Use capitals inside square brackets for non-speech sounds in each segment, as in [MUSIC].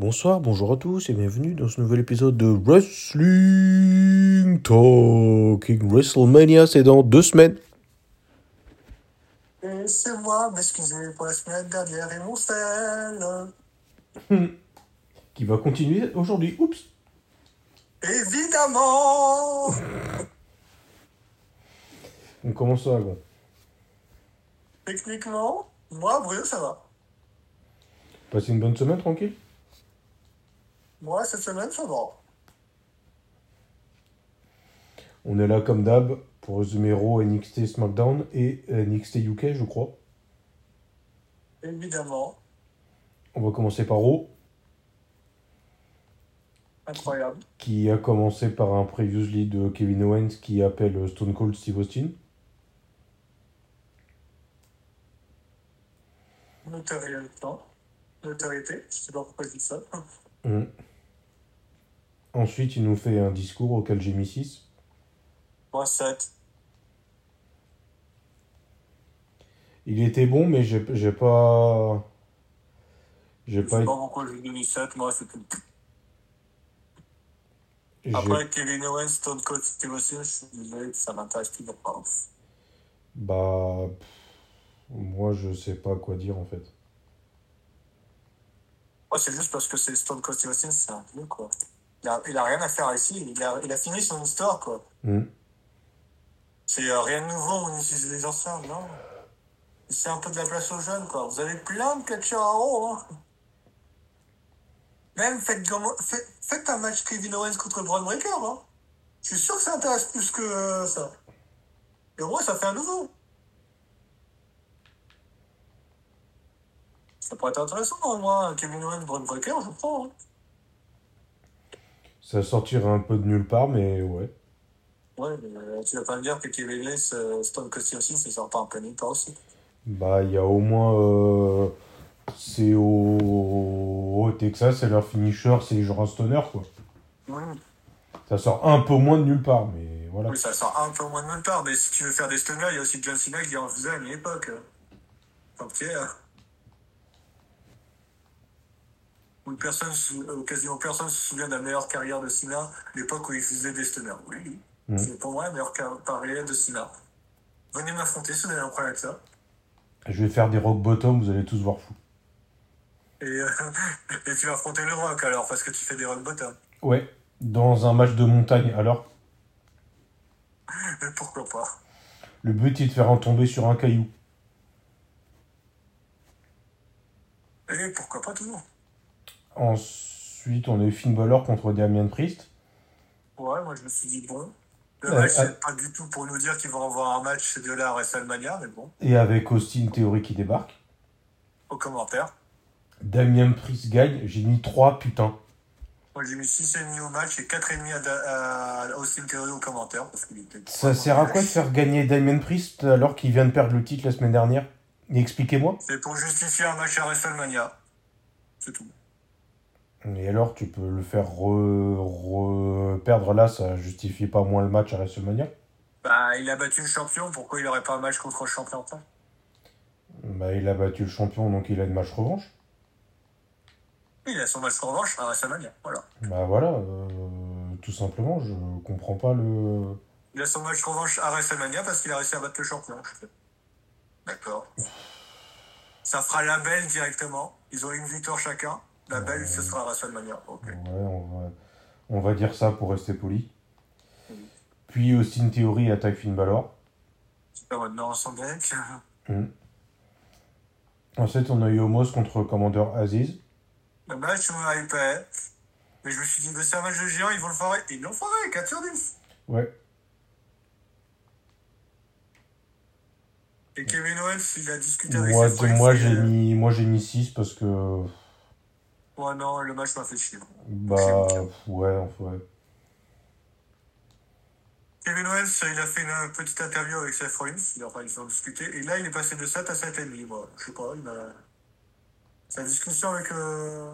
Bonsoir, bonjour à tous et bienvenue dans ce nouvel épisode de Wrestling Talking WrestleMania, c'est dans deux semaines. Et c'est moi, m'excuser pour la semaine dernière et mon sel. [LAUGHS] Qui va continuer aujourd'hui. Oups. Évidemment [LAUGHS] On commence ça avant. Techniquement, moi, Bruno, ça va. Passez une bonne semaine tranquille Moi, cette semaine, ça va. On est là comme d'hab pour résumer Raw, NXT SmackDown et NXT UK, je crois. Évidemment. On va commencer par Raw, Incroyable. qui a commencé par un previously de Kevin Owens qui appelle Stone Cold Steve Austin. Notoriété. Notoriété. Je sais pas pourquoi je dis ça. Mm. Ensuite, il nous fait un discours auquel j'ai mis 6. Moi, 7. Il était bon, mais j'ai j'ai pas. J'ai Je pas sais été. pas pourquoi je lui ai mis 7. Moi, j'ai- Après, Kevin Owens, Stone Cold Steve Austin, je suis désolé, ça m'intéresse toujours pas. Bah. pff, Moi, je sais pas quoi dire en fait. Moi, c'est juste parce que c'est Stone Cold Steve Austin, c'est un vieux, quoi. Il a, il a rien à faire ici. Il a, il a fini son histoire, quoi. Mm. C'est euh, rien de nouveau, on utilise les anciens, non? C'est un peu de la place aux jeunes, quoi. Vous avez plein de catcheurs à haut, hein. Même faites, faites, faites un match Kevin Owens contre Braun Breaker, hein. Je suis sûr que ça intéresse plus que euh, ça. Et moins, ça fait un nouveau. Ça pourrait être intéressant, au moins, Kevin Owens, Braun Breaker, je prends. hein. Ça sortirait un peu de nulle part, mais ouais. Ouais, mais euh, tu vas pas me dire que Kevin Owens, euh, Stone Cold Steve Austin, ça sort pas en plein temps aussi? Bah, il y a au moins. euh, C'est au... au Texas, et leur finisher, c'est genre un stoner quoi. Ça sort un peu moins de nulle part, mais voilà. Oui, ça sort un peu moins de nulle part, mais si tu veux faire des stunners, il y a aussi John Cena qui en faisait à une époque. Pis, hein. Où personne, quasiment personne se souvient de la meilleure carrière de Cena, l'époque où il faisait des stunners. Oui, oui. Mm. C'est pour moi la meilleure car- carrière de Cena. Venez m'affronter si vous avez un problème avec ça. Je vais faire des rock bottom, vous allez tous voir fou. Et, euh, [LAUGHS] et tu vas affronter le rock alors, parce que tu fais des rock bottom. Ouais, dans un match de montagne, alors? Mais pourquoi pas? Le but est de faire un tomber sur un caillou. Et pourquoi pas toujours? Ensuite, on a eu Finn Balor contre Damien Priest. Ouais, moi je me suis dit bon. Le match, euh, c'est pas du tout pour nous dire qu'ils vont avoir un match deux-là à WrestleMania, mais bon, Et avec Austin Theory qui débarque. aux commentaires. Damien Priest gagne, j'ai mis 3 putain. Moi j'ai mis 6,5 au match et 4,5 à, à Austin Theory. Parce qu'il était Ça sert à quoi de faire gagner Damien Priest alors qu'il vient de perdre le titre la semaine dernière? Expliquez-moi. C'est pour justifier un match à WrestleMania. C'est tout. Et alors, tu peux le faire re- re- perdre là, ça justifie pas moins le match à WrestleMania Bah, il a battu le champion, pourquoi il aurait pas un match contre le champion Bah, il a battu le champion, donc il a une match revanche. Il a son match revanche à WrestleMania. Voilà. Bah voilà, euh, tout simplement, je comprends pas le. Il a son match revanche à WrestleMania parce qu'il a réussi à battre le champion. D'accord. Ça fera la belle directement. Ils ont une victoire chacun. La belle, ce sera WrestleMania. Ok. Ouais, on va, on va dire ça pour rester poli. Puis Austin Theory attaque Finn Balor. Super maintenant son deck. Ensuite, on a eu Homos contre Commander Aziz. Le match. Mais je me suis dit, c'est un match de géant, ils vont le foirer. Ils l'ont foiré, 4 sur 10. Ouais. Et Kevin Owens, il a discuté avec Moi, ses frères. moi j'ai euh, mis, moi j'ai mis 6 parce que. Ouais, non, le match m'a fait chier. Bah, ouais, enfin, ouais. Kevin Owens, il a fait une petite interview avec Seth Rollins. Il a enfin, ils ont discuté. Et là, il est passé de 7 à 7,5. Moi, je sais pas, il a. Sa discussion avec. Euh...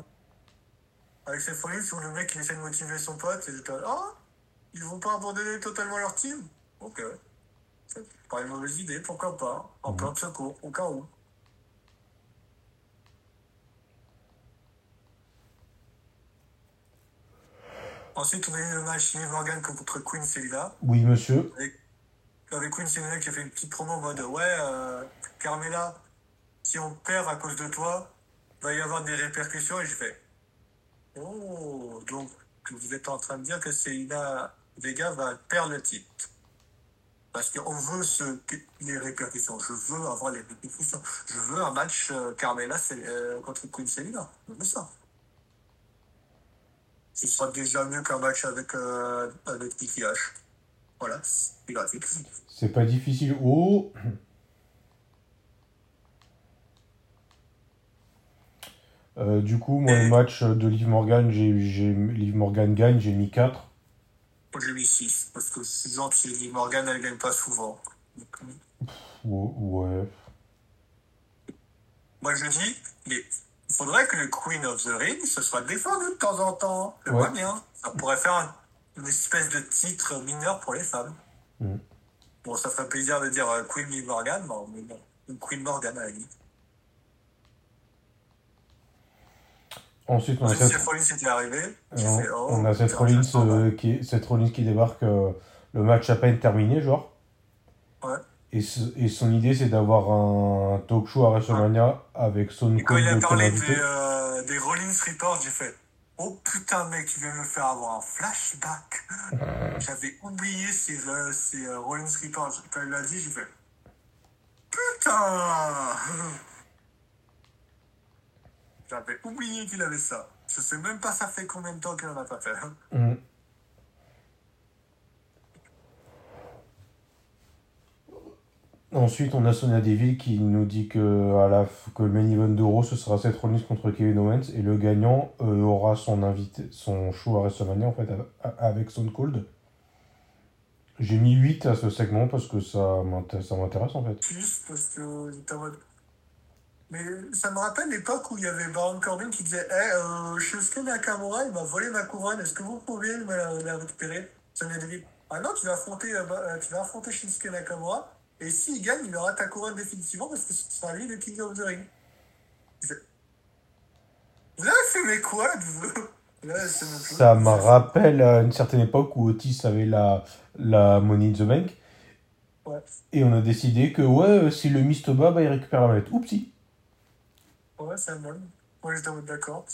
Avec Seth Rollins, où le mec, il essaie de motiver son pote. Et j'étais là, ah Ils vont pas abandonner totalement leur team? Ok. C'est pas une mauvaise idée, pourquoi pas En plan de secours, au cas où. Ensuite, on a eu le match Liv Morgan contre Queen Selina. Oui, monsieur. Avec Queen Selina qui a fait une petite promo en mode Ouais, euh, Carmela, si on perd à cause de toi, va y avoir des répercussions. Et je fais Oh, donc vous êtes en train de dire que Selina Vega va perdre le titre. Parce qu'on veut ce, les répercussions. Je veux avoir les répercussions. Je veux un match euh, Carmela euh, contre Queen Selina. Je veux ça. Ce sera déjà mieux qu'un match avec, euh, avec Nikki H. Voilà, c'est graphique. C'est pas difficile. Oh euh, du coup, moi, le match de Liv Morgan, j'ai, j'ai, Liv Morgan gagne, j'ai mis 4. Moi, j'ai mis 6, parce que gentil, Liv Morgan, elle gagne pas souvent. ouais. Moi, je dis, mais faudrait que le Queen of the Ring se soit défendu de temps en temps. Je vois bien. Ça pourrait faire une espèce de titre mineur pour les femmes. Mm. Bon, ça ferait plaisir de dire euh, Queen Liv Morgan, mais bon, une Queen Morgan à la limite. Ensuite, on a Seth Rollins était arrivé. Oh, on a Seth Rollins, euh, qui, Seth Rollins qui débarque euh, le match à peine terminé, genre. Ouais. Et, et son idée, c'est d'avoir un talk show à WrestleMania avec son Et quand il a parlé des, euh, des Rollins Reports, j'ai fait Oh putain, mec, il vient me faire avoir un flashback. J'avais oublié ces, ces Rollins Reports. Quand il l'a dit, j'ai fait Putain J'avais oublié qu'il avait ça. Je sais même pas ça fait combien de temps qu'il en a pas fait. Mmh. Ensuite, on a Sonia Deville qui nous dit que, à la, que le main event ce sera Seth Rollins contre Kevin Owens et le gagnant euh, aura son, invité, son show à WrestleMania en fait, avec Stone Cold. J'ai mis 8 à ce segment parce que ça m'intéresse en fait. Plus parce que mode mais ça me rappelle l'époque où il y avait Baron Corbin qui disait Hey, euh, Shinsuke Nakamura, il m'a volé ma couronne, est-ce que vous pouvez me la, récupérer? Sonia Deville. Ah non, tu vas affronter, euh, euh, tu vas affronter Shinsuke Nakamura, et s'il gagne, il aura ta couronne définitivement parce que ce sera lui le King of the Ring. Vous avez fumé quoi Là, Ça me rappelle à une certaine époque où Otis avait la, la Money in the Bank. Ouais. Et on a décidé que ouais, si le Mistoba, bah, il récupère la mallette. Oupsie. Ouais, c'est un bon. Moi, j'étais d'accord.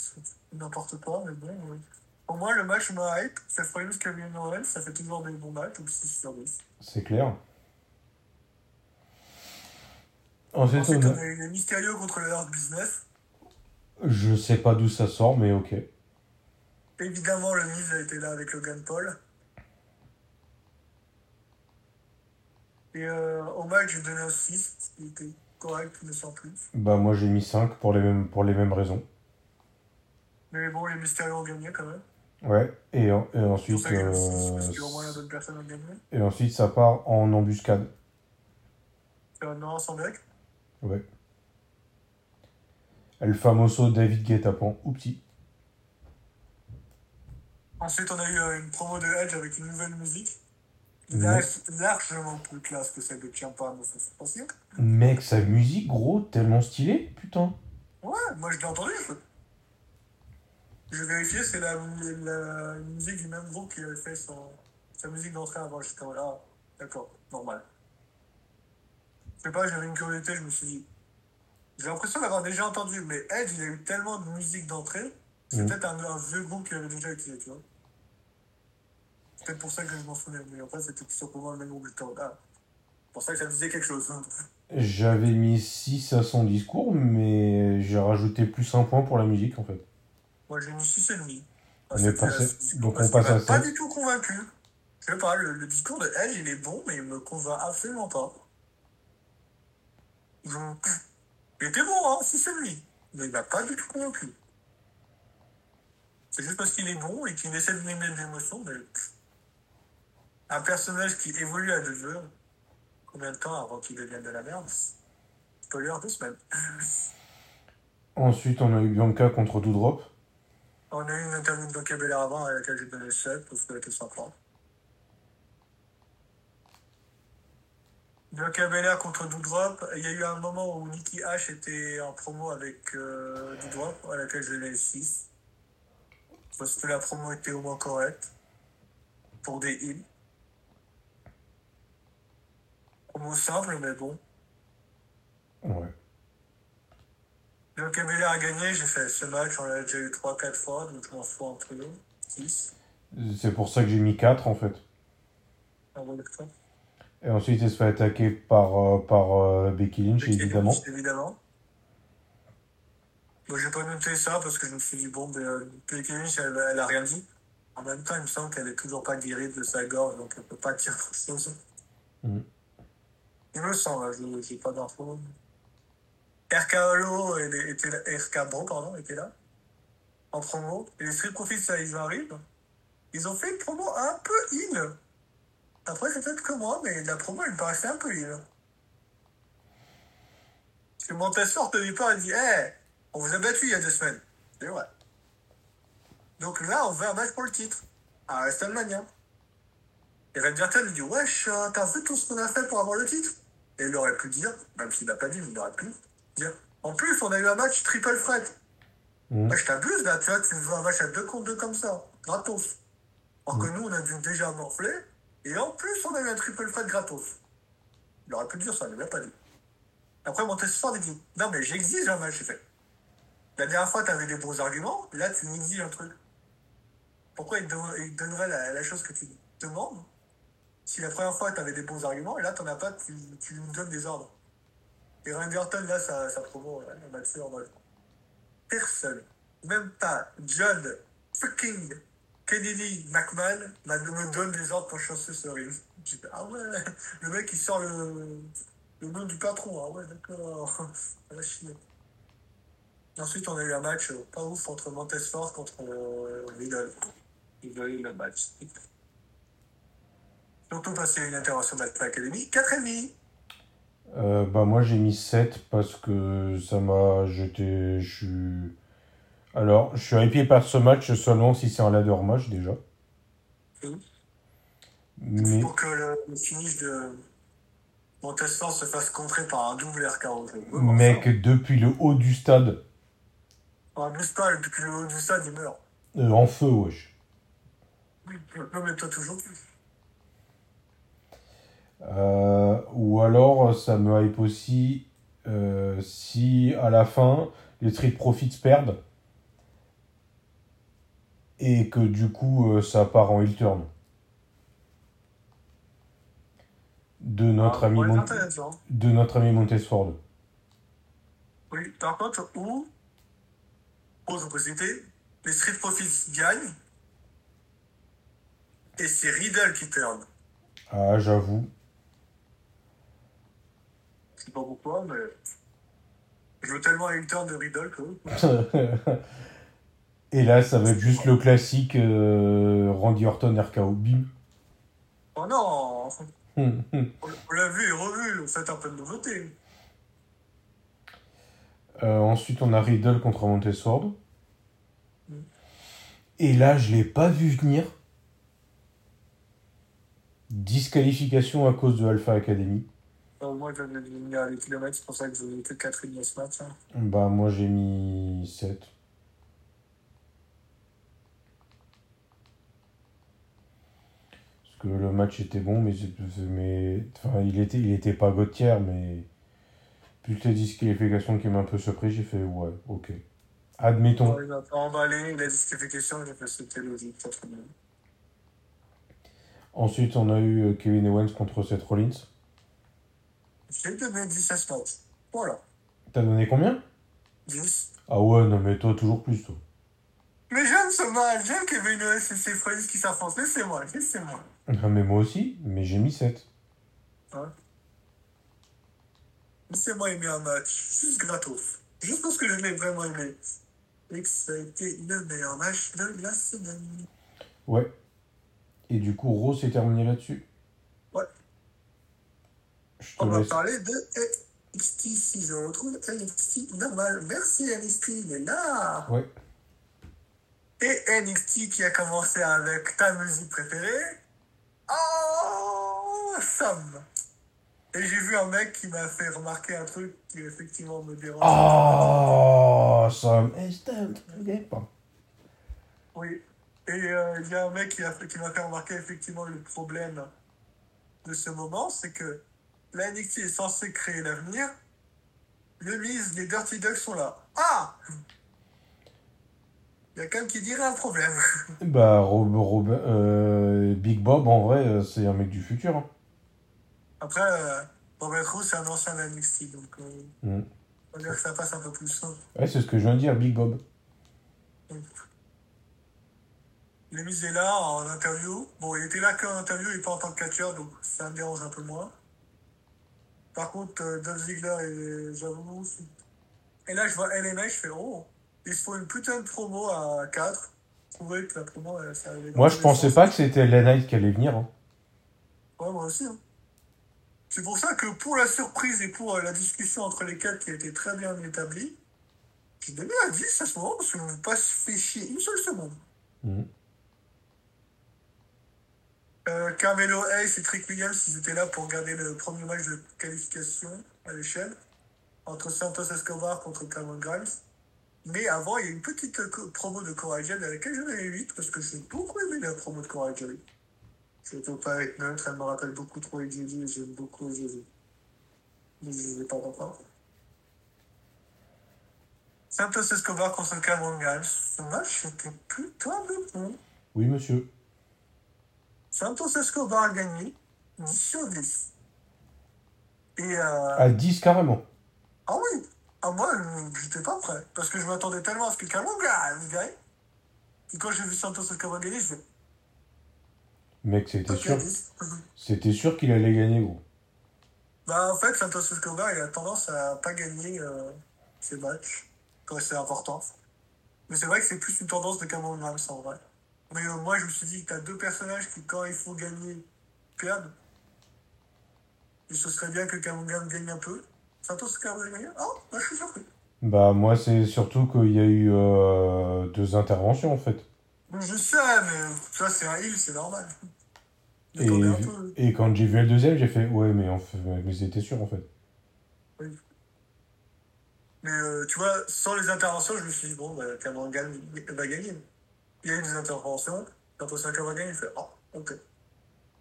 N'importe quoi, mais bon, oui. Pour moi, le match me hype. C'est Rollins Kevin Owens, ça fait toujours des bons matchs, donc 6 sur 10. C'est clair. Ensuite, Ensuite on, a... eu les Mysterio contre le Hard Business. Je sais pas d'où ça sort, mais ok. Évidemment, le Miz a été là avec Logan Paul. Et euh, au match, j'ai donné un 6, qui était correct, mais sans plus. Bah, moi j'ai mis 5 pour les mêmes, pour les mêmes raisons. Mais bon, les Mysterio ont gagné quand même. Ouais, et, et ensuite. Euh, et ensuite, ça part en embuscade. C'est un sans deck Ouais. El famoso David Guetapan. Oupsie. Ensuite, on a eu euh, une promo de Edge avec une nouvelle musique. Largement plus classe que celle de Ciampa, mais c'est possible. Mec, sa musique, gros, tellement stylée, putain. Ouais, moi je l'ai entendu. Je vais vérifier, c'est la, la, musique du même groupe qui avait fait son, sa musique d'entrée avant. J'étais là, ah, d'accord, normal. Je sais pas, j'avais une curiosité, je me suis dit. J'ai l'impression d'avoir déjà entendu, mais Edge, il a eu tellement de musique d'entrée, c'est mm. peut-être un, un, vieux groupe qui avait déjà utilisé, tu vois. C'est peut-être pour ça que je m'en souvenais, mais en fait, c'était tout simplement le même groupe. C'est pour ça que ça disait quelque chose. Hein. J'avais mis 6 à son discours, mais j'ai rajouté plus un point pour la musique, en fait. Moi, j'ai mis 6 et demi. On est passé... Donc on passe à ça. pas du tout convaincu. Je sais pas, le, le, discours de Edge, il est bon, mais il me convainc absolument pas. Il était bon, hein, 6 et demi. Mais il m'a pas du tout convaincu. C'est juste parce qu'il est bon et qu'il essaie de donner des émotions, mais un personnage qui évolue à deux jeux, combien de temps avant qu'il devienne de la merde Spoiler, deux semaines. Ensuite, on a eu Bianca contre Doudrop. On a eu une interview de Bianca Belair avant à laquelle j'ai donné 7 parce qu'elle était sympa. Belair contre Doudrop. Il y a eu un moment où Nikki H était en promo avec euh, Doudrop, à laquelle j'ai donné 6. Parce que la promo était au moins correcte. Pour des heals. Promo simple, mais bon. Ouais. Donc a gagné, j'ai fait ce match, on l'a déjà eu 3-4 fois, donc je m'en fous un peu. 6. C'est pour ça que j'ai mis 4 en fait. Ah bon. Et ensuite, il se fait attaquer par, euh, par euh, Becky Lynch, Becky évidemment. Lynch, évidemment. J'ai pas noté ça parce que je me suis dit, bon, ben, euh, Becky Lynch, elle, elle a rien dit. En même temps, il me semble qu'elle est toujours pas guérie de sa gorge, donc elle peut pas dire grand chose. Mhm. Il me semble, hein, je j'ai pas d'infos. RKO était, là, RK Bro, pardon, était là. En promo. Et les Street Profits, ça, ils arrivent. Ils ont fait une promo un peu heal. Après, c'est peut-être que moi, mais la promo, elle me paraissait un peu. Parce que Montessor, au départ, il dit Hé, on vous a battu il y a deux semaines. C'est vrai. Donc là, on veut un match pour le titre. À WrestleMania. Et Randy Orton lui dit Wesh, euh, t'as vu tout ce qu'on a fait pour avoir le titre Et il aurait pu dire, même s'il n'a pas dit, il aurait pu dire En plus, on a eu un match triple. Mhm. Moi, je t'abuse là, tu vois, tu veux un match à deux contre deux comme ça, gratos. Alors que nous, on a dû déjà morfler, et en plus, on a eu un triple threat gratos. Il aurait pu dire ça, il l'a pas dit. Après, Montesfort, il dit Non, mais j'exige un match, j'ai fait. La dernière fois, tu avais des bons arguments, là, tu m'exiges un truc. Pourquoi il te, donnerait la, chose que tu demandes si la première fois, tu avais des bons arguments, et là, tu as pas, tu, lui donnes des ordres Et Randy Orton, là, ça, ça promo, le faire en mode personne, même pas John fucking Kennedy McMahon, m'a- me donne des ordres pour chasser ce ring. J'ai ah ouais, le mec il sort le, le nom du patron, ah ouais, d'accord, [LAUGHS] va chier. Ensuite, on a eu un match euh, pas ouf entre Montesfort contre Riddle. Ils ont eu le match. Surtout parce qu'il y a une intervention de l'Académie. 4,5. Euh, bah moi j'ai mis 7 parce que ça m'a jeté. Je. Alors, je suis hypé par ce match seulement si c'est un ladder match déjà. Mhm. Mais. Pour que le, le finish de Montesfort se fasse contrer par un double RKO. Mec, depuis le haut du stade, pas, depuis le haut du stade, il meurt. euh, en feu, wesh. Oui, mais toi, toujours plus. Euh, ou alors, ça me hype aussi euh, si à la fin, les Street Profits perdent et que du coup, euh, ça part en heel turn. De notre, Ah, ami, Mont- de notre ami Montesford. Oui, par contre, où, aux opposités, les Street Profits gagnent et c'est Riddle qui turn. Ah, j'avoue. Je sais pas pourquoi, mais je veux tellement un turn de Riddle que. [LAUGHS] Et là, ça va être juste le classique euh, Randy Orton RKO. Bim. Oh non Hum, [LAUGHS] hum. On l'a vu et revu, faites un peu de nouveauté. Euh, ensuite, on a Riddle contre Montesford. Mm. Et là, je l'ai pas vu venir. Disqualification à cause de Alpha Academy. Euh, moi, j'avais mis à les kilomètres, c'est pour ça que j'ai mis que 4 dans ce match. hein. Bah, moi, j'ai mis 7. Que le match était bon, mais, mais enfin, il était, il était pas Gauthier, mais plus les disqualifications qui m'a un peu surpris, j'ai fait ouais, ok. Admettons. Il pas emballé, la disqualification, j'ai fait c'était logique. Ensuite, on a eu euh, Kevin Owens contre Seth Rollins. J'ai donné 10 à ce match. Voilà, T'as donné combien? 10. Ah ouais, non mais toi, toujours plus, toi. Mais j'aime ce match, j'aime Kevin Owens et ses frères qui s'affrontent. Laissez-moi, laissez-moi. Ah, mais moi aussi, mais j'ai mis 7. Laissez-moi aimer un match, juste gratos. Juste parce que je l'ai vraiment aimé. Et que ça a été le meilleur match de la semaine. Ouais. Et du coup, Rose s'est terminé là-dessus. Ouais. Je te On va parler de NXT si je retrouve NXT normal. Merci NXT, il est là. Ouais. Et NXT qui a commencé avec ta musique préférée. Oh, Sam. Et j'ai vu un mec qui m'a fait remarquer un truc qui effectivement me dérange. Oh, Sam Instant. Ok, pas. Oui. Et euh, il y a un mec qui, a, qui m'a fait remarquer effectivement le problème de ce moment, c'est que la NXT est censée créer l'avenir. Le Miz, les Dirty Ducks sont là. Ah Il y a quelqu'un qui dirait un problème. Bah, Rob, Rob- euh, Big Bob, en vrai, euh, c'est un mec du futur. hein. Après, euh, Robert Roux, c'est un ancien de la NXT, donc euh, Mm. on va dire que ça passe un peu plus simple. Ouais, c'est ce que je viens de dire, Big Bob. Le Miz est là en interview. Bon, il était là qu'en interview et pas en tant que catcheur, donc ça me dérange un peu moins. Par contre, euh, Dolph Ziggler et j'avoue. Et là, je vois LNA, je fais oh, ils se font une putain de promo à 4. Je trouvais que la promo, ça allait dans Moi, je pensais pas que c'était LA Knight qui allait venir. hein. Ouais, moi aussi. hein. C'est pour ça que pour la surprise et pour euh, la discussion entre les quatre qui a été très bien établie, j'ai donné à 10 à ce moment parce que je ne pas se fait chier une seule seconde. Mhm. Euh, Carmelo Hayes et Trick Williams, ils étaient là pour regarder le premier match de qualification à l'échelle entre Santos Escobar contre Cameron Grimes. Mais avant, il y a une petite promo de Cora Jade à laquelle je vais 8 parce que j'ai beaucoup aimé la promo de Cora Jade. Je ne peux pas être neutre, elle me rappelle beaucoup trop AJ et j'aime beaucoup AJ. Mais je ne vais pas comprendre. Santos Escobar contre Cameron Grimes. Ce match était de bon. Oui, monsieur. Santos Escobar a gagné 10 sur 10. Et euh, À 10 carrément. ah oui, ah moi j'étais pas prêt parce que je m'attendais tellement à ce que Grimes gagne. Et quand j'ai vu Santos Escobar gagner, je fais Mec, c'était sûr. 10. [LAUGHS] C'était sûr qu'il allait gagner, gros. Bah en fait, Santos Escobar il a tendance à pas gagner euh, ses matchs quand c'est important. Mais c'est vrai que c'est plus une tendance de Cameron Grimes en vrai. Mais euh, moi je me suis dit que t'as deux personnages qui quand il faut gagner perdent. Et ce serait bien que Cameron Grimes gagne un peu. Santos Escobar a gagné Ah, bah, je suis surpris. Bah, moi, c'est surtout qu'il y a eu euh, deux interventions, en fait. Je sais, mais ça c'est un heal, c'est normal. Et, peu. et quand j'ai vu le deuxième, j'ai fait ouais, mais, en fait, mais c'était sûr, en fait. Mais euh, tu vois, sans les interventions, je me suis dit, bon, bah, Cameron va gagner. Il y a eu des interventions, Santos Escobar va gagner, il fait, oh, ok.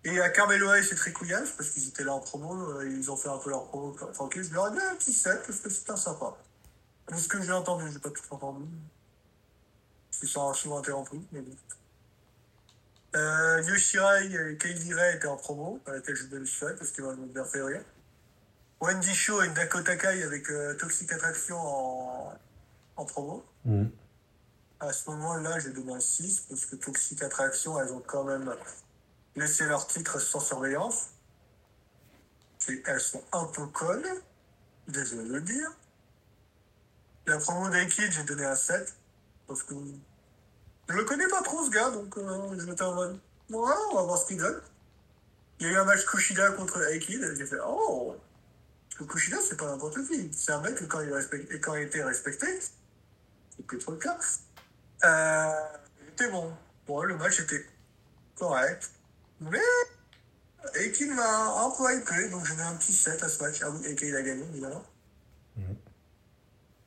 Et à Carmelo et Trick Williams, parce qu'ils étaient là en promo, euh, ils ont fait un peu leur promo tranquille, je leur ai mis un petit set parce que c'était sympa. De ce que j'ai entendu, j'ai pas tout entendu. Ils sont souvent interrompus, mais bon. Euh, Yoshirai et Kaylee Ray étaient en promo, à laquelle je donne le souhait parce qu'ils m'ont bien fait rire. Wendy Shaw et Dakota Kai avec euh, Toxic Attraction en, en promo. Mhm. À ce moment-là, j'ai donné un 6 parce que Toxic Attraction, elles ont quand même laissé leur titre sans surveillance. Elles sont un peu connes, désolé de le dire. La promo d'Aikid, j'ai donné un 7 parce que je le connais pas trop ce gars, donc euh, je m'étais en mode, ouais, on va voir ce qu'il donne. Il y a eu un match Kushida contre Aikid, et j'ai fait, oh, que Kushida, c'est pas n'importe qui. C'est un mec que quand il, quand il était respecté, c'est plus trop le cas. Euh, il était bon. Bon, le match était correct. Mais Aikin m'a un peu hypé, donc j'ai mis un petit 7 à ce match. Ah oui, Aikin il a gagné, évidemment. Mhm.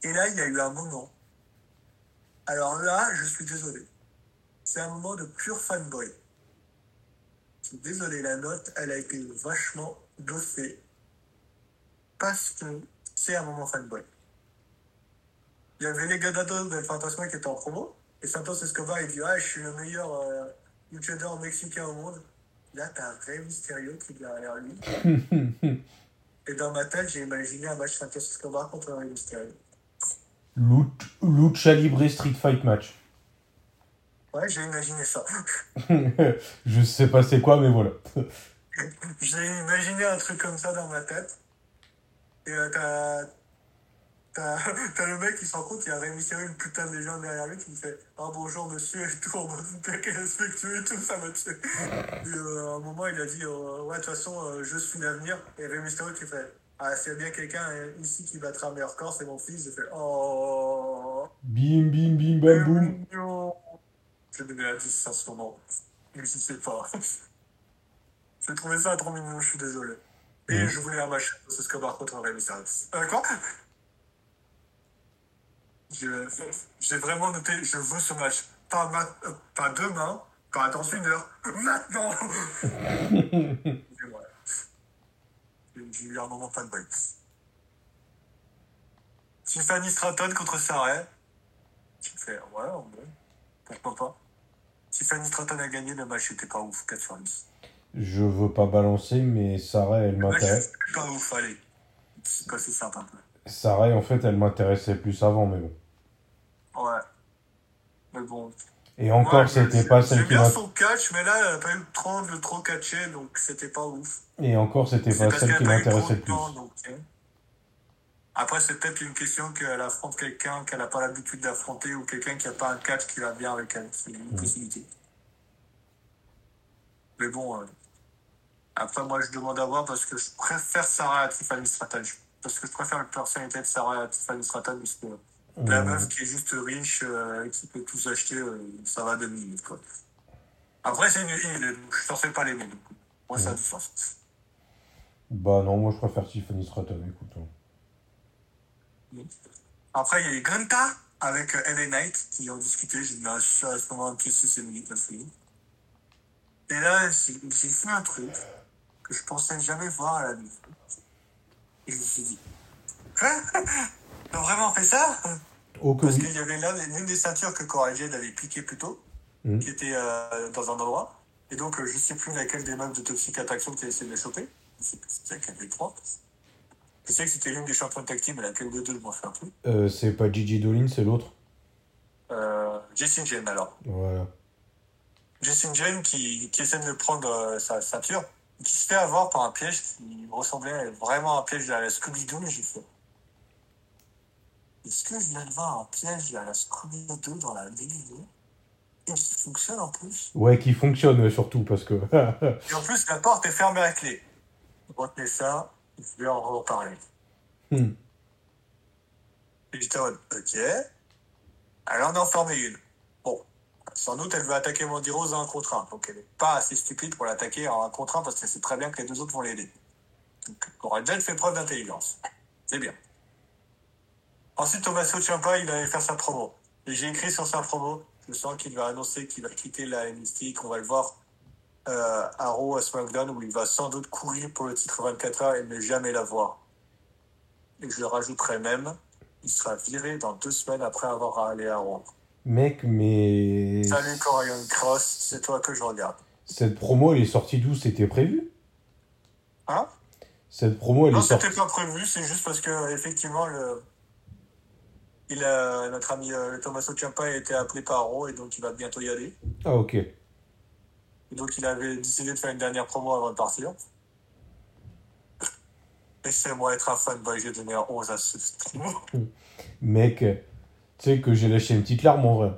Et là, il y a eu un moment. Alors là, je suis désolé. C'est un moment de pur fanboy. Je suis désolé, la note, elle a été vachement dossée. Parce que c'est un moment fanboy. Il y avait les Gadado del Fantasma qui étaient en promo. Et Santos Escobar, il dit Ah, je suis le meilleur euh, mexicain au monde. Là, t'as Rey Mysterio qui est derrière lui. [LAUGHS] Et dans ma tête, j'ai imaginé un match Santos Escobar contre Rey Mysterio. Lut- Lucha Libre Street Fight Match. Ouais, j'ai imaginé ça. [LAUGHS] je sais pas c'est quoi, mais voilà. [LAUGHS] J'ai imaginé un truc comme ça dans ma tête. Et euh, t'as. T'as [LAUGHS] t'as le mec qui se rend compte, il y a Rey Mysterio, une putain de légende derrière lui, qui me fait Ah bonjour monsieur et tout, en mode respectueux et tout, ça m'a tué. Et euh, à un moment, il a dit euh, Ouais, de toute façon, euh, je suis l'avenir. Et Rey Mysterio qui fait Ah, s'il y a bien quelqu'un euh, ici qui battra meilleur corps, c'est mon fils. J'ai fait Oh. Bim, bim, bim, bam, boum. J'ai donné la 10 en ce moment. [LAUGHS] Je sais pas. J'ai trouvé ça trop mignon, je suis désolé. Et je voulais un match ce Escobar contre Rey Mysterio. Euh, quoi? Je- J'ai vraiment noté, je veux ce match. pas, ma- euh, pas demain, pas dans une heure, maintenant. [LAUGHS] J'ai eu un moment fanboy. Tiffany Stratton contre Sarah. J'ai fait, ouais, en vrai, pourquoi pas. Tiffany Stratton a gagné, le match était pas ouf, 4 sur 10. Je veux pas balancer, mais Sarah, elle m'intéresse. pas ouf, allez. C'est pas si simple un peu. Sarah, en fait, elle m'intéressait plus avant, mais bon. Bon. Et encore, Ouais, c'était pas celle J'aime qui bien m'a. son catch, mais là, elle a pas eu le temps de trop catcher, donc c'était pas ouf. Et encore, c'était pas celle qui m'intéressait le plus. temps, donc. hein. Après, c'est peut-être une question qu'elle affronte quelqu'un qu'elle n'a pas l'habitude d'affronter ou quelqu'un qui n'a pas un catch qui va bien avec elle. C'est une Mhm. possibilité. Mais bon, euh, après, moi, je demande à voir parce que je préfère Sarah à Tiffany Stratton. Parce que je préfère la personnalité de Sarah à Tiffany Stratton parce que la Hum, meuf qui est juste riche, euh, qui peut tout acheter, euh, ça va deux minutes, quoi. Après, c'est une île, donc je ne sais pas l'aimer. donc Moi, ça a du sens. Bah non, moi je préfère Tiffany Stratton, écoute. hein. Après, il y a eu Granta avec euh, LA Knight qui ont discuté. J'ai dit, ah, je suis à ce moment un peu c'est minutes la. Et là, j'ai fait un truc que je pensais jamais voir à la vie. Et je me suis dit, [LAUGHS] Ils ont vraiment fait ça Oh Parce oui. qu'il y avait l'une des ceintures que Jade avait piqué plus tôt, Mhm. qui était euh, dans un endroit. Et donc, euh, je sais plus laquelle des meufs de Toxic Attraction qui a essayé de la choper. Je sais que c'était laquelle des trois. Je sais que c'était l'une des championnes tag team, mais laquelle des deux, je m'en fais un peu. Euh, c'est pas Gigi Dolin, c'est l'autre. Euh, Jessie Jane alors. Voilà. Jessie Jane qui, qui essaie de prendre euh, sa ceinture, qui se fait avoir par un piège qui ressemblait vraiment à un piège à la Scooby-Doo, mais j'ai fait. Est-ce que je viens de voir un piège à la Scooby-Doo dans la vidéo? Et qui fonctionne en plus? Ouais, qui fonctionne surtout parce que. [LAUGHS] Et en plus, la porte est fermée à clé. Retenez ça, je vais en reparler. Hmm. Et j'étais en mode, ok. Alors on en formé une. Bon, sans doute elle veut attaquer Mandy Rose en un contre un. Donc elle n'est pas assez stupide pour l'attaquer en un contre un parce qu'elle sait très bien que les deux autres vont l'aider. Donc Jade fait preuve d'intelligence. C'est bien. Ensuite, Tommaso Ciampa, il allait faire sa promo. Et j'ai écrit sur sa promo, je sens qu'il va annoncer qu'il va quitter la NXT, qu'on va le voir euh, à Raw, à SmackDown, où il va sans doute courir pour le titre 24 heures et ne jamais l'avoir. Et je le rajouterai même, il sera viré dans deux semaines après avoir allé à Raw. Mec, mais. Salut Corian Cross, c'est toi que je regarde. Cette promo, elle est sortie d'où? C'était prévu? Hein? Cette promo, elle Non, est sortie. c'était pas prévu, c'est juste parce que effectivement le il a, notre ami euh, Tommaso Ciampa a été appelé par Raw et donc il va bientôt y aller. Ah, ok. Et donc il avait décidé de faire une dernière promo avant de partir. Laissez-moi être un fanboy, j'ai donné un 11 à ce. [LAUGHS] Mec, tu sais que j'ai lâché une petite larme en vrai.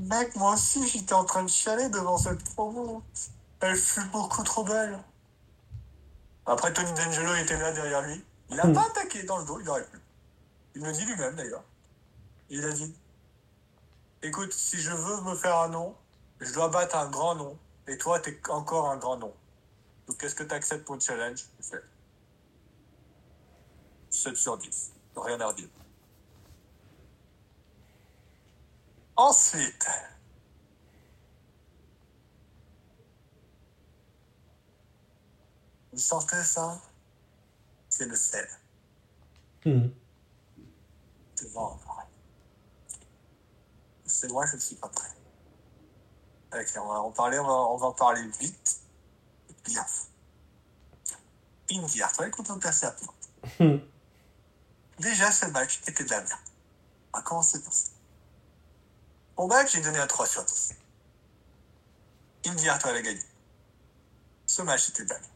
Mec, moi aussi j'étais en train de chialer devant cette promo. Elle fut beaucoup trop belle. Après, Tony D'Angelo était là derrière lui. Il n'a Hmm. pas attaqué dans le dos, il aurait pu. Il le dit lui-même d'ailleurs. Il a dit Écoute, si je veux me faire un nom, je dois battre un grand nom. Et toi, t'es encore un grand nom. Donc, qu'est-ce que tu acceptes pour le challenge? Je fais 7 sur 10. Rien à redire. Ensuite, vous sentez ça? C'est le sel. Hmm. devant l'oreille. C'est moi, je ne suis pas prêt. Ok, on va en parler, on va, on va en parler vite. Bien. Indy Hartwell contre passer à plan. Hmm. Déjà, ce match était de la merde. On va commencer par ça. Au match, j'ai donné un 3 sur 10. Indy Hartwell a gagné. Ce match était de la merde.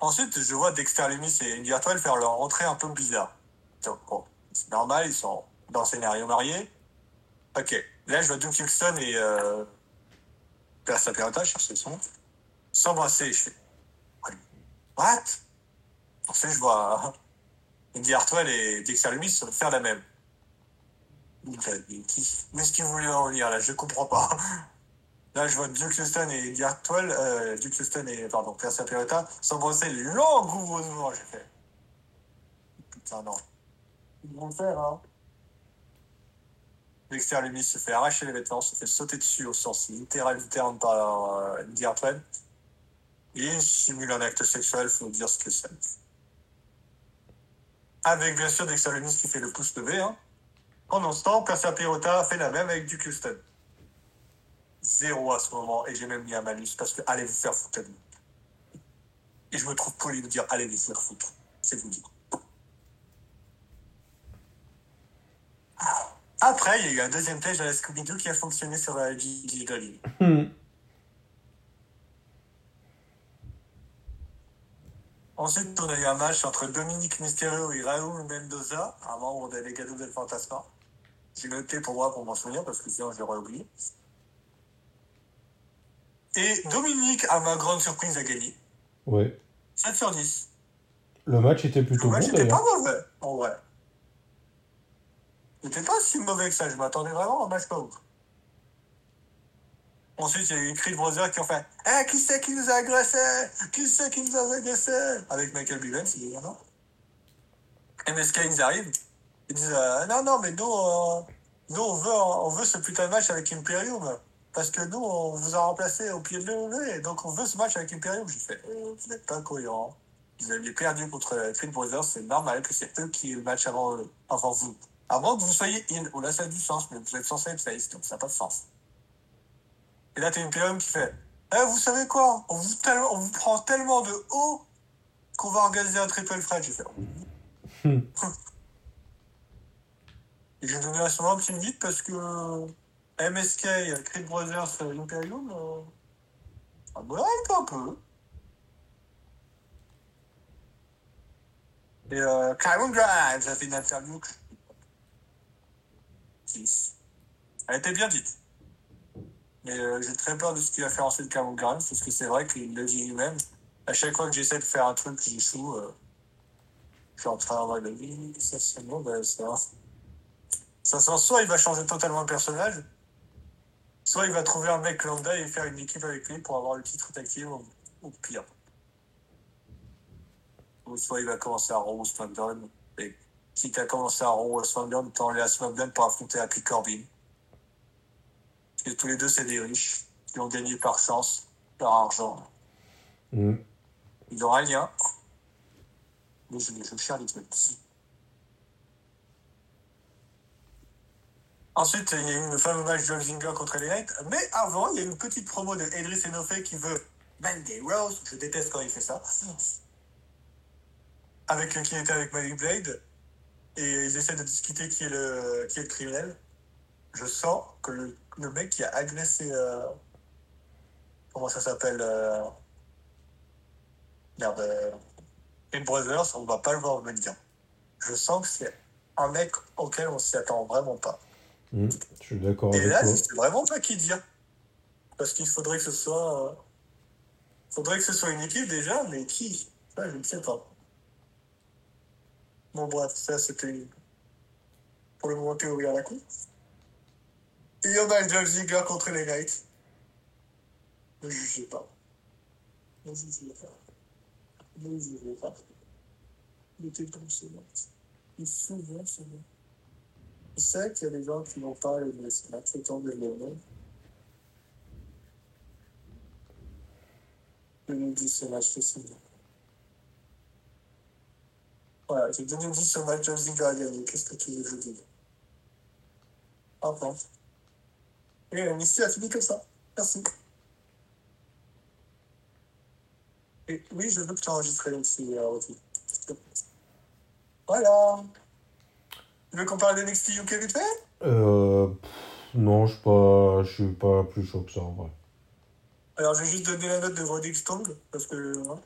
Ensuite, je vois Dexter Lumis et Hartwell faire leur entrée un peu bizarre. Donc, bon, c'est normal, ils sont dans le scénario marié. Ok, là, je vois Duke Kingston et euh, Persa Pirata, je cherche le son, s'embrasser. Je fais, what? Ensuite, je vois euh, [LAUGHS] Indy Hartwell et Dexter Lumis faire la même. Mais Où est-ce qu'ils voulaient en venir là? Je comprends pas. [LAUGHS] Là, je vois Duke Houston et Indy Hartwell, euh, Duke et, pardon, s'embrasser langoureusement. J'ai fait, putain, non. Ils vont le faire, hein. Dexter Lumis se fait arracher les vêtements, se fait sauter dessus au sens littéral du terme par euh, Indy Hartwell. Et il simule un acte sexuel, faut dire ce que c'est. Avec bien sûr Dexter Lumis qui fait le pouce levé. Hein. Pendant ce temps, Persia Pirota fait la même avec Duke Houston. Zéro à ce moment, et j'ai même mis un malus parce que allez vous faire foutre. Et je me trouve poli de dire allez vous faire foutre. C'est vous dit. Après, il y a eu un deuxième test de la Scooby-Doo qui a fonctionné sur la Gigi Dolly. Hmm. Ensuite, on a eu un match entre Dominique Mysterio et Raúl Mendoza, un membre des Legado del Fantasma. J'ai noté pour moi pour m'en souvenir parce que sinon je l'aurais oublié. Et Dominique, à ma grande surprise, a gagné. Ouais. 7 sur 10. Le match était plutôt Le match bon n'était pas mauvais, en vrai. Il n'était pas si mauvais que ça. Je m'attendais vraiment à un match ouf. Ensuite, il y a eu Creed Brothers qui ont fait Eh, qui c'est qui nous a agressé? Qui c'est qui nous a agressé Avec Michael Bivens, évidemment. MSK, ils arrivent. Ils disent euh, Non, non, mais nous, euh, nous on, veut, on veut ce putain de match avec Imperium. Parce que nous, on vous a remplacé au pied de l'EV. Donc, on veut ce match avec Imperium. J'ai fait Euh, Vous n'êtes pas cohérent. Vous aviez perdu contre Creed Brothers. C'est normal que c'est eux qui aient le match avant, avant vous. Avant que vous soyez in. Oh là, ça a du sens, mais vous êtes censé être face, donc ça n'a pas de sens. Et là, t'as Imperium qui fait Eh, vous savez quoi? On vous, prend tellement de haut qu'on va organiser un triple threat. J'ai fait. Et j'ai donné à moment un petit vite parce que MSK, Creed Brothers, Imperium, euh, ça me hype un peu. Et euh, Grimes a fait une interview. Elle était bien dite. Mais euh, j'ai très peur de ce qu'il va faire ensuite Cameron Grimes, parce que c'est vrai qu'il le dit lui-même. À chaque fois que j'essaie de faire un truc, j'échoue. Euh, je suis en train de vie, ça c'est bon, ben, ça. Ça sent soit il va changer totalement le personnage, soit il va trouver un mec lambda et faire une équipe avec lui pour avoir le titre team ou, ou pire. Ou soit il va commencer à Raw ou SmackDown. Et quitte à commencer à Raw à SmackDown, tant aller à SmackDown pour affronter Happy Corbin. Que tous les deux, c'est des riches qui ont gagné par chance, par argent. Hmm. Ils n'ont rien. Mais je, je cherche les trucs. Ensuite, il y a eu le fameux match John Zinger contre les Knights. Mais avant, il y a eu une petite promo de Edris Enofe qui veut Mandy Rose. Je déteste quand il fait ça. Avec qui était avec Malik Blade. Et ils essaient de discuter qui est le, qui est le criminel. Je sens que le, le mec qui a agressé. euh, comment ça s'appelle euh, Merde. Euh, Brothers, on va pas le voir venir. Je sens que c'est un mec auquel on s'y attend vraiment pas. Hmm. Je suis d'accord Et avec là, je sais vraiment pas qui dire. Parce qu'il faudrait que ce soit. euh, faudrait que ce soit une équipe déjà, mais qui? Ça, je ne sais pas. Bon, bref, ça, c'était pour le moment théorie à la coup. Et il en a Jeff Ziggler contre les Knights. Ne jugez pas. Ne jugez pas. Ne jugez pas. Mettez bon ce match. Il souvent ce match. Je sais qu'il y a des gens qui n'ont pas aimé ce match autant de l'aimer. Je nous dis ce match c'est souvent. Voilà, j'ai donné 10 ce match, a gagné. Qu'est-ce que tu veux que je dise? Enfin. Et l'émission a fini comme ça. Merci. Et oui, je veux que tu enregistres aussi, euh, aussi. Voilà. Tu veux qu'on parle de NXT UK vite fait? Euh, pff, non, je suis pas, je suis pas plus chaud que ça en vrai. Alors, je vais juste donner la note de Roderick Strong, parce que hein,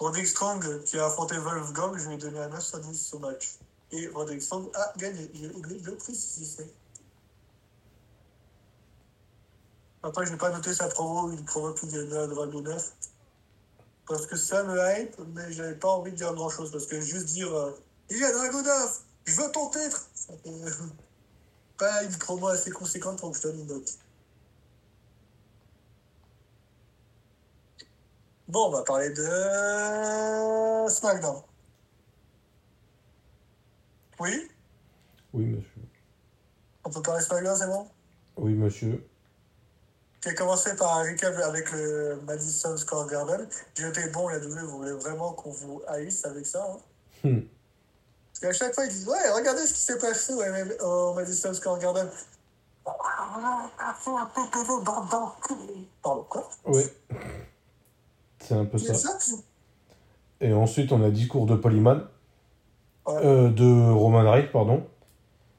Roderick Strong, qui a affronté Wolfgang, je lui ai donné un 9 sur 10 au match. Et Roderick Strong a gagné. J'ai oublié de le préciser. Après, je n'ai pas noté sa promo, une promo qui gagnait à Dragon 9. Parce que ça me hype, mais j'avais pas envie de dire grand chose. Parce que juste dire euh, Il y a Dragon 9, je veux ton titre fait [LAUGHS] pas une promo assez conséquente pour que je donne une note. Bon, on va parler de SmackDown. Oui Oui, monsieur. On peut parler SmackDown, c'est bon Oui, monsieur. A commencé par un recap avec le Madison Square Garden. J'ai noté, bon, la WWE voulait vraiment qu'on vous haïsse avec ça. hein. Hmm. Parce qu'à chaque fois, ils disent Ouais, regardez ce qui s'est passé au, MM au Madison Square Garden. Ah. Pardon, quoi Oui. C'est un peu C'est ça. ça Et ensuite, on a discours de Polyman, Ouais. euh, de Roman Reigns, pardon,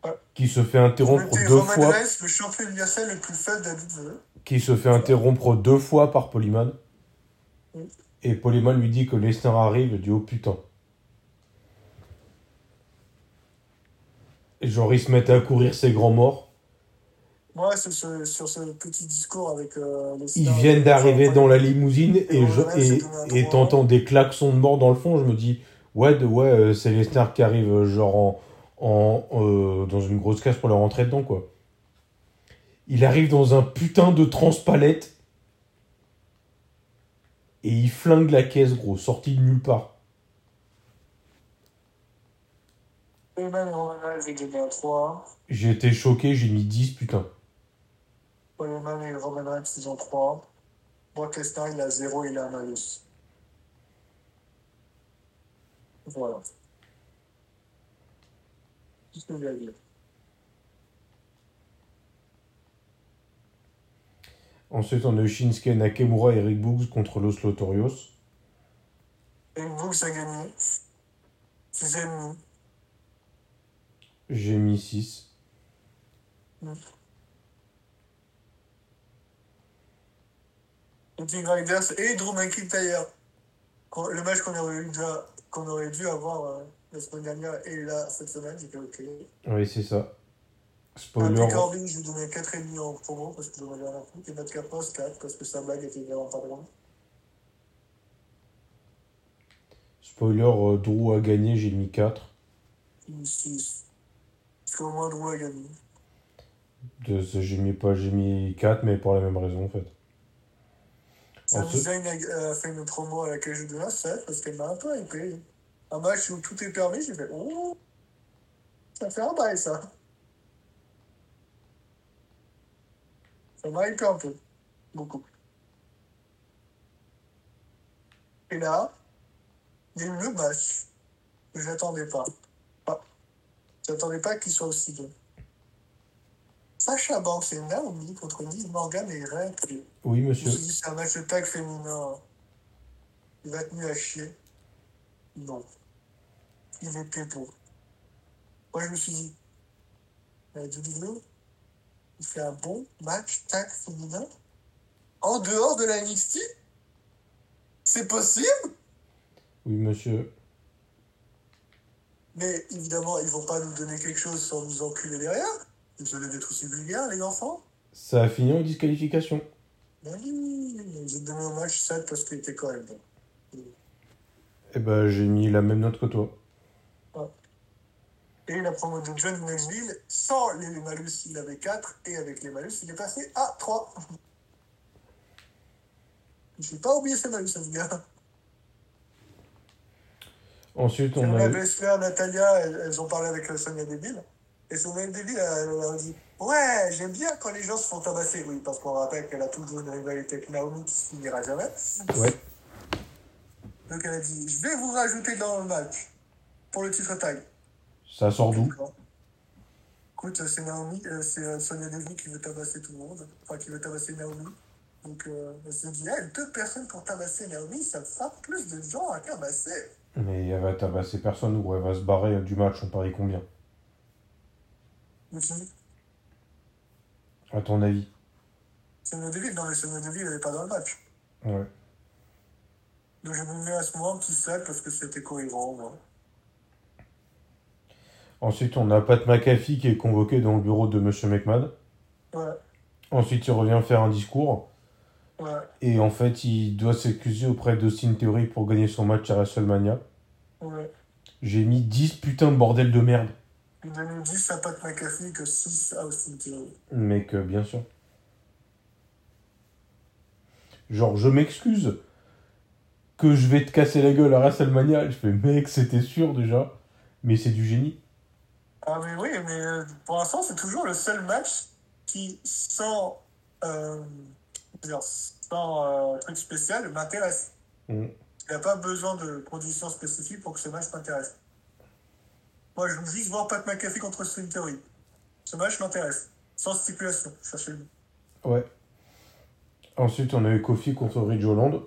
Ouais. qui se fait interrompre deux Roman fois, Reigns, le champion universel le plus faible qui se fait interrompre deux fois par Polyman. Mm. Et Polyman lui dit que Lesnar arrive, il dit oh putain. Et genre, ils se mettent à courir ses grands morts. C'est ce- sur ce petit discours avec euh, les Ils viennent d'arriver dans la limousine et, Et je, et, t'entends des klaxons de mort dans le fond. Je me dis, ouais, de, ouais euh, c'est les stars qui arrivent euh, genre en, en, euh, dans une grosse caisse pour leur rentrer dedans, quoi. Il arrive dans un putain de transpalette et il flingue la caisse, gros, sorti de nulle part. Et même Roman Reigns est gagné à 3. J'ai été choqué, j'ai mis 10, putain. Coleman et Roman Reigns, ils ont 3. Brock Lesnar, il a 0, il a un malus. Voilà. C'est ce que j'ai à dire. Ensuite, on a Shinsuke Nakamura et Eric Boogs contre Los Lotorios. Et Brooks a gagné. 6 ennemis. J'ai mis 6. Les Riders et Drew McIntyre. Le match qu'on aurait, qu'on aurait dû avoir euh, la semaine dernière et là, cette semaine, j'étais OK. Oui, c'est ça. Spoiler. Corbin, je lui donnais 4,5 en promo parce que je m'avais rien foutu. Et Matt Capos, 4 parce que sa blague était vraiment pas drôle. Spoiler, euh, Drew a gagné, j'ai mis 4. Une 6. Parce qu'au moins, Drew a gagné. De ce- J'ai mis, pas, j'ai mis 4, mais pour la même raison en fait. Ensuite- design a, fait une promo à laquelle je un 7 parce qu'elle m'a un peu hypé. Un match où tout est permis, j'ai fait Oh Ça fait un bail ça. Ça m'a hypé un peu. Beaucoup. Et là, il y a eu le match que j'attendais pas. Ah. J'attendais pas qu'il soit aussi bon. Sacha et Naomi contre Liv Morgan et Priest. Oui, Je me monsieur. dit, c'est un match de tag féminin. Il va être nul à chier. Non. Il était beau. Moi, je me suis dit, euh, WWE, il fait un bon match tag féminin en dehors de la NXT C'est possible? Oui, monsieur. Mais évidemment, ils vont pas nous donner quelque chose sans nous enculer derrière. Vous allez être aussi vulgaires, les enfants. Ça a fini en disqualification. Ben oui, j'ai donné un match 7 parce qu'il était quand même bon. Eh ben, j'ai mis la même note que toi. Et la promo de John Knoxville, sans les malus, il avait 4, et avec les malus, il est passé à 3. Je n'ai pas oublié ces malus, ce gars. Ensuite, on a eu... Baszler, Natalia, elles, elles ont parlé avec euh, Sonia Deville. Et Sonia Deville, elle leur a dit Ouais, j'aime bien quand les gens se font tabasser. Oui, parce qu'on rappelle qu'elle a toujours une rivalité avec Naomi qui se finira jamais. Ouais. Donc elle a dit Je vais vous rajouter dans le match pour le titre tag. Ça sort d'où? Écoute, c'est Naomi, euh, c'est euh, Sonia Deville qui veut tabasser tout le monde, enfin qui veut tabasser Naomi. Donc euh, elle se dit, deux personnes pour tabasser Naomi, ça fera plus de gens à tabasser. Mais elle va tabasser personne ou elle va se barrer du match, on parie combien? Dis, À ton avis Sonia Deville, non mais Sonia Deville, elle n'est pas dans le match. Ouais. Donc j'ai mis à ce moment un petit sac parce que c'était cohérent. Moi. Ensuite, on a Pat McAfee qui est convoqué dans le bureau de Monsieur McMahon. Ouais, Ensuite, il revient faire un discours. ouais, Et en fait, il doit s'excuser auprès d'Austin Theory pour gagner son match à WrestleMania. ouais. J'ai mis 10 putains de bordel de merde. Il donne 10 à Pat McAfee que 6 à Austin Theory. Mec, euh, bien sûr. Genre, je m'excuse que je vais te casser la gueule à WrestleMania. Je fais, mec, c'était sûr déjà. Mais c'est du génie. Ah, mais oui, mais euh, pour l'instant, c'est toujours le seul match qui, sans, euh, dire, sans euh, truc spécial, m'intéresse. Mm. Il n'y a pas besoin de conditions spécifiques pour que ce match m'intéresse. Moi, je veux juste voir Pat McAfee contre String Theory. Ce match m'intéresse. Sans stipulation. Cherchez le Ouais. Ensuite, on a eu Kofi contre Ridge Holland.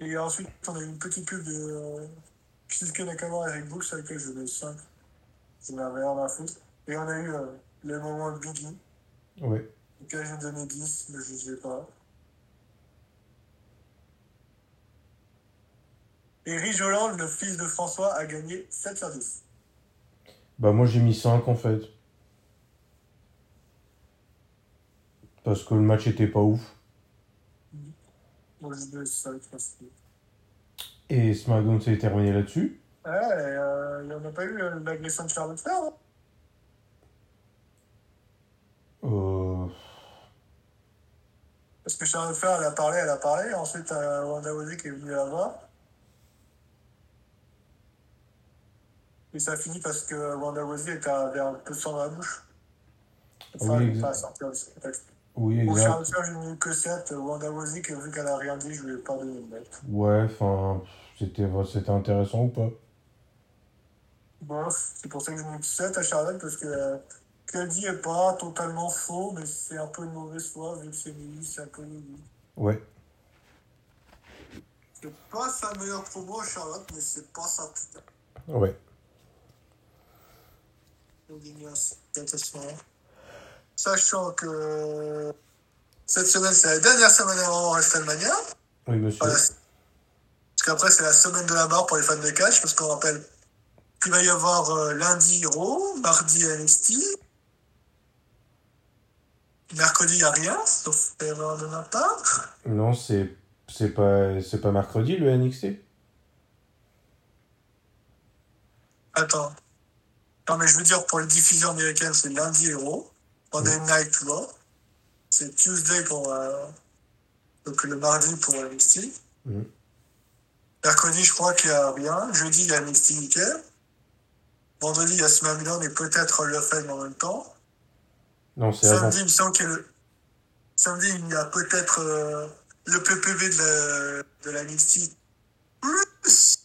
Et ensuite, on a eu une petite pub de euh, Shinsuke Nakamura avec Brooks, avec lequel je mets 5. Je n'avais rien à foutre. Et on a eu euh, le moment de Biggie, Ouais. auquel j'ai donné 10, mais je ne sais pas. Et Ridge Holland, le fils de François, a gagné 7 sur 10. Bah, moi, j'ai mis 5 en fait. Parce que le match était pas ouf. Moi, je mets 5 parce que... Et SmackDown s'est terminé là-dessus. Ouais, euh, il n'y en a pas eu euh, l'agression de Charlotte Flair. hein Euh... Parce que Charlotte Flair, elle a parlé, elle a parlé. Ensuite, euh, Wanda Rousey qui est venue la voir. Et ça finit parce que Wanda Rousey était- avait un peu de sang dans la bouche. Enfin, Oui, pas du spectacle. Oui, exact. Charlotte Flair, j'ai mis que 7. Wanda Rousey, que vu qu'elle a rien dit, je lui ai pas donné une note. Ouais, enfin, c'était c'était intéressant ou pas? Bof, c'est pour ça que j'ai mis 7 à Charlotte, parce que euh, ce qu'elle dit est pas totalement faux, mais c'est un peu une mauvaise foi, vu que c'est Milly, c'est un peu Milly. Ouais. C'est pas sa meilleure promo, Charlotte, mais c'est pas sa putain. Ouais. Donc, il y a cette attention-là. Sachant que cette semaine, c'est la dernière semaine avant WrestleMania. Oui, monsieur. Voilà. Parce qu'après, c'est la semaine de la mort pour les fans de catch, parce qu'on rappelle qu'il va y avoir euh, lundi Raw, mardi NXT. Mercredi, il n'y a rien, sauf erreur de ma part. Non, c'est c'est pas c'est pas mercredi le NXT Attends. Non, mais je veux dire, pour les diffusions américaines, c'est lundi et Raw. Monday Night Raw. C'est Tuesday pour. euh, donc le mardi pour NXT. Mhm. Mercredi, je crois qu'il n'y a rien. Jeudi, il y a NXT UK. Vendredi, il y a SmackDown et peut-être le Fame en même temps. Non, c'est avant. Samedi, il me semble que le... Samedi, il y a peut-être euh, le PPV de la, de la NXT. Plus.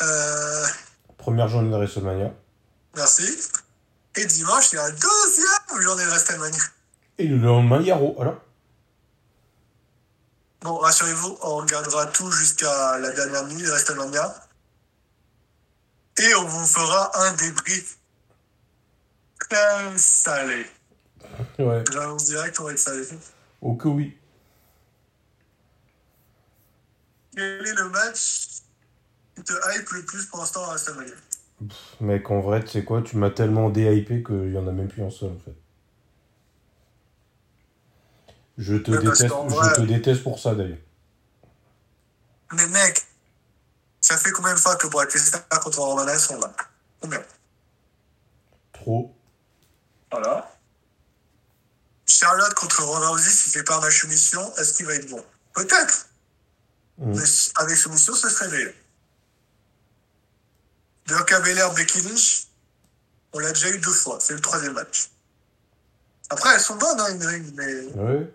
Euh, Première journée de WrestleMania. merci. Et dimanche, il y a la deuxième journée de WrestleMania. Et le lendemain, il y a Raw. Voilà. Bon, rassurez-vous, on regardera tout jusqu'à la dernière nuit de WrestleMania. Et on vous fera un débrief très salé. Ouais. J'annonce direct, on va être salé. Oh que oui. Quel est le match qui te hype le plus pour l'instant à WrestleMania Mec, en vrai, tu sais quoi, tu m'as tellement déhypé qu'il y en a même plus un seul en fait. Je te déteste, je te déteste pour ça d'ailleurs. Mais mec, ça fait combien de fois que Brock Lesnar contre Roman sont là? Combien? Trop. Voilà. Charlotte contre Ronda Rousey, si c'est pas match soumission, est-ce qu'il va être bon? Peut-être. Mm. Mais avec soumission, ce serait meilleur. Bianca Belair, Becky Lynch, on l'a déjà eu deux fois. C'est le troisième match. Après, elles sont bonnes, hein, une ring, mais Ouais.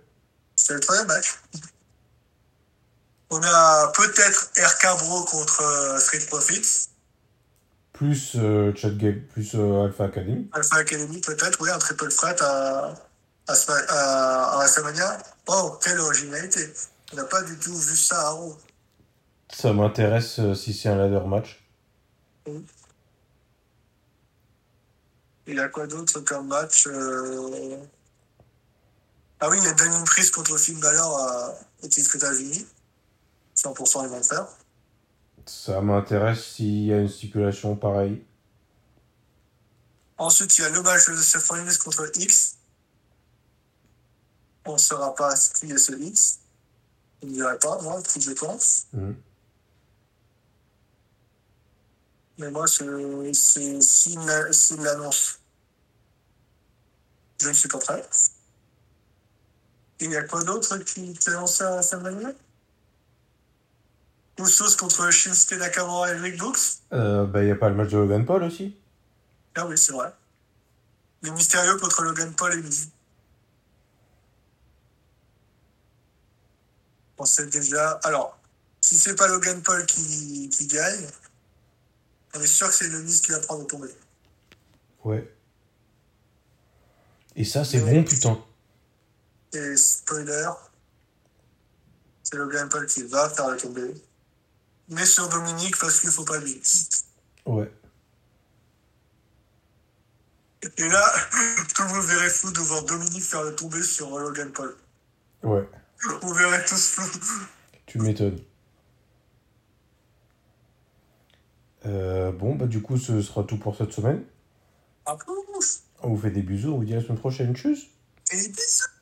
c'est le troisième match. On a peut-être RK Bro contre euh, Street Profits. Plus euh, Chat Game, plus euh, Alpha Academy. Alpha Academy, peut-être, oui, un triple threat à, à, à. Oh, quelle originalité. On n'a pas du tout vu ça à Raw. Ça m'intéresse si c'est un ladder match. Il y a quoi d'autre comme match euh... Ah oui, il y a Damien Priest contre Finn Balor à... au titre États-Unis. 100% ils vont le faire. Ça m'intéresse s'il y a une stipulation pareille. Ensuite, il y a le match de Seth Rollins contre X. On ne saura pas qui est ce X. Je ne dirai pas, moi, qui je pense. Mm. Mais moi, c'est s'il l'a- s'il l'annonce. Je ne suis pas prêt. Il y a quoi d'autre qui t'est lancé à la semaine dernière Usos contre Shinsuke Nakamura et Rick Books? Euh, bah, y a pas le match de Logan Paul aussi Ah oui, c'est vrai. Les Mystérieux contre Logan Paul et Miz. On sait déjà. Alors, si c'est pas Logan Paul qui, qui gagne, on est sûr que c'est le Miz qui va prendre le tombé. Ouais. Et ça, c'est bon, putain. Et spoiler, c'est Logan Paul qui va faire le tombé. Mais sur Dominique parce qu'il faut pas lui. Ouais. Et là, [LAUGHS] tout le monde verrait fou de voir Dominique faire le tombé sur Logan Paul. Ouais. On verrait tous flou. Tu m'étonnes. Euh, bon, bah du coup, ce sera tout pour cette semaine. À plus. On vous fait des bisous, on vous dit à la semaine prochaine. Tchuss Et bisous.